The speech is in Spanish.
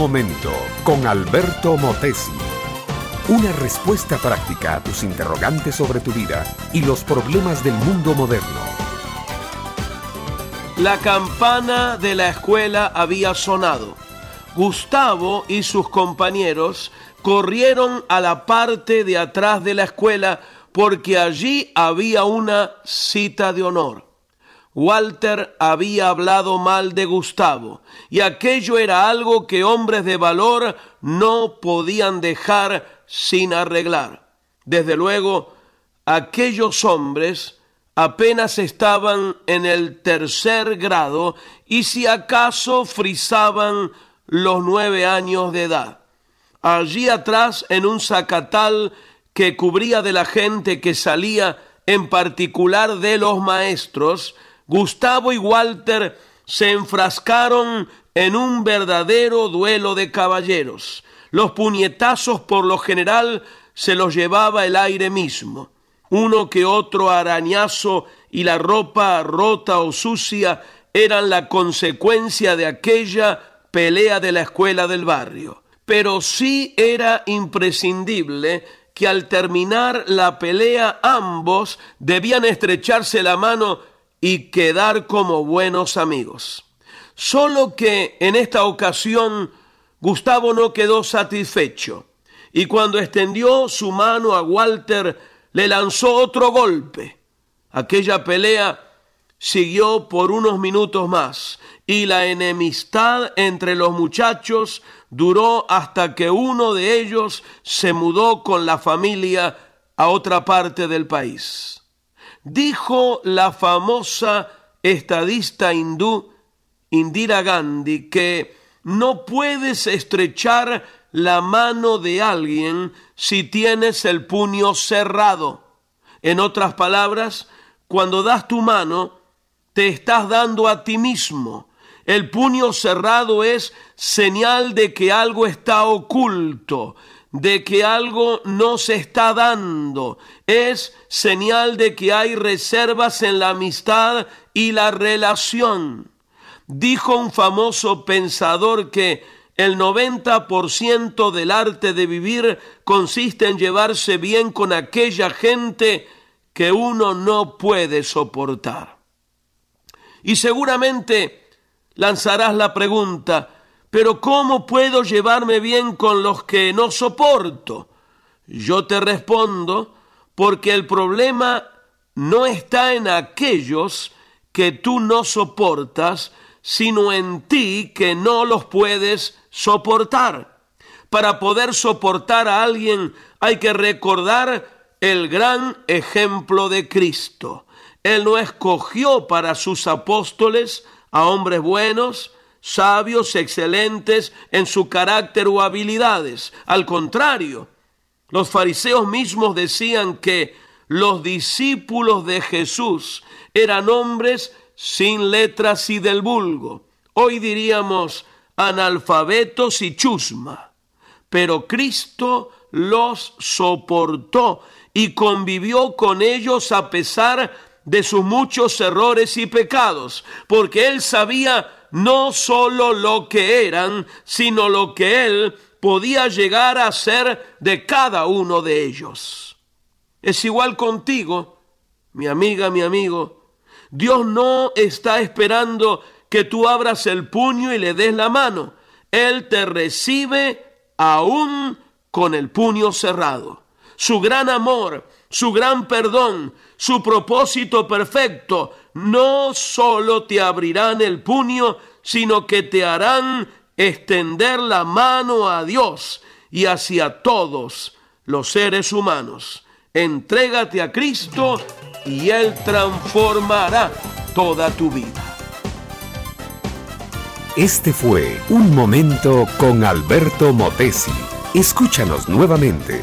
momento con Alberto Motesi. Una respuesta práctica a tus interrogantes sobre tu vida y los problemas del mundo moderno. La campana de la escuela había sonado. Gustavo y sus compañeros corrieron a la parte de atrás de la escuela porque allí había una cita de honor. Walter había hablado mal de Gustavo, y aquello era algo que hombres de valor no podían dejar sin arreglar. Desde luego, aquellos hombres apenas estaban en el tercer grado y si acaso frisaban los nueve años de edad. Allí atrás, en un zacatal que cubría de la gente que salía, en particular de los maestros, Gustavo y Walter se enfrascaron en un verdadero duelo de caballeros. Los puñetazos por lo general se los llevaba el aire mismo. Uno que otro arañazo y la ropa rota o sucia eran la consecuencia de aquella pelea de la escuela del barrio. Pero sí era imprescindible que al terminar la pelea ambos debían estrecharse la mano y quedar como buenos amigos. Solo que en esta ocasión Gustavo no quedó satisfecho y cuando extendió su mano a Walter le lanzó otro golpe. Aquella pelea siguió por unos minutos más y la enemistad entre los muchachos duró hasta que uno de ellos se mudó con la familia a otra parte del país. Dijo la famosa estadista hindú Indira Gandhi que no puedes estrechar la mano de alguien si tienes el puño cerrado. En otras palabras, cuando das tu mano, te estás dando a ti mismo. El puño cerrado es señal de que algo está oculto, de que algo no se está dando, es señal de que hay reservas en la amistad y la relación. Dijo un famoso pensador que el 90% del arte de vivir consiste en llevarse bien con aquella gente que uno no puede soportar. Y seguramente lanzarás la pregunta, pero ¿cómo puedo llevarme bien con los que no soporto? Yo te respondo, porque el problema no está en aquellos que tú no soportas, sino en ti que no los puedes soportar. Para poder soportar a alguien hay que recordar el gran ejemplo de Cristo. Él no escogió para sus apóstoles a hombres buenos, sabios, excelentes en su carácter o habilidades. Al contrario, los fariseos mismos decían que los discípulos de Jesús eran hombres sin letras y del vulgo. Hoy diríamos analfabetos y chusma. Pero Cristo los soportó y convivió con ellos a pesar de sus muchos errores y pecados, porque él sabía no solo lo que eran, sino lo que Él podía llegar a ser de cada uno de ellos. Es igual contigo, mi amiga, mi amigo. Dios no está esperando que tú abras el puño y le des la mano. Él te recibe aún con el puño cerrado. Su gran amor, su gran perdón, su propósito perfecto, no solo te abrirán el puño, sino que te harán extender la mano a Dios y hacia todos los seres humanos. Entrégate a Cristo y Él transformará toda tu vida. Este fue Un Momento con Alberto Motesi. Escúchanos nuevamente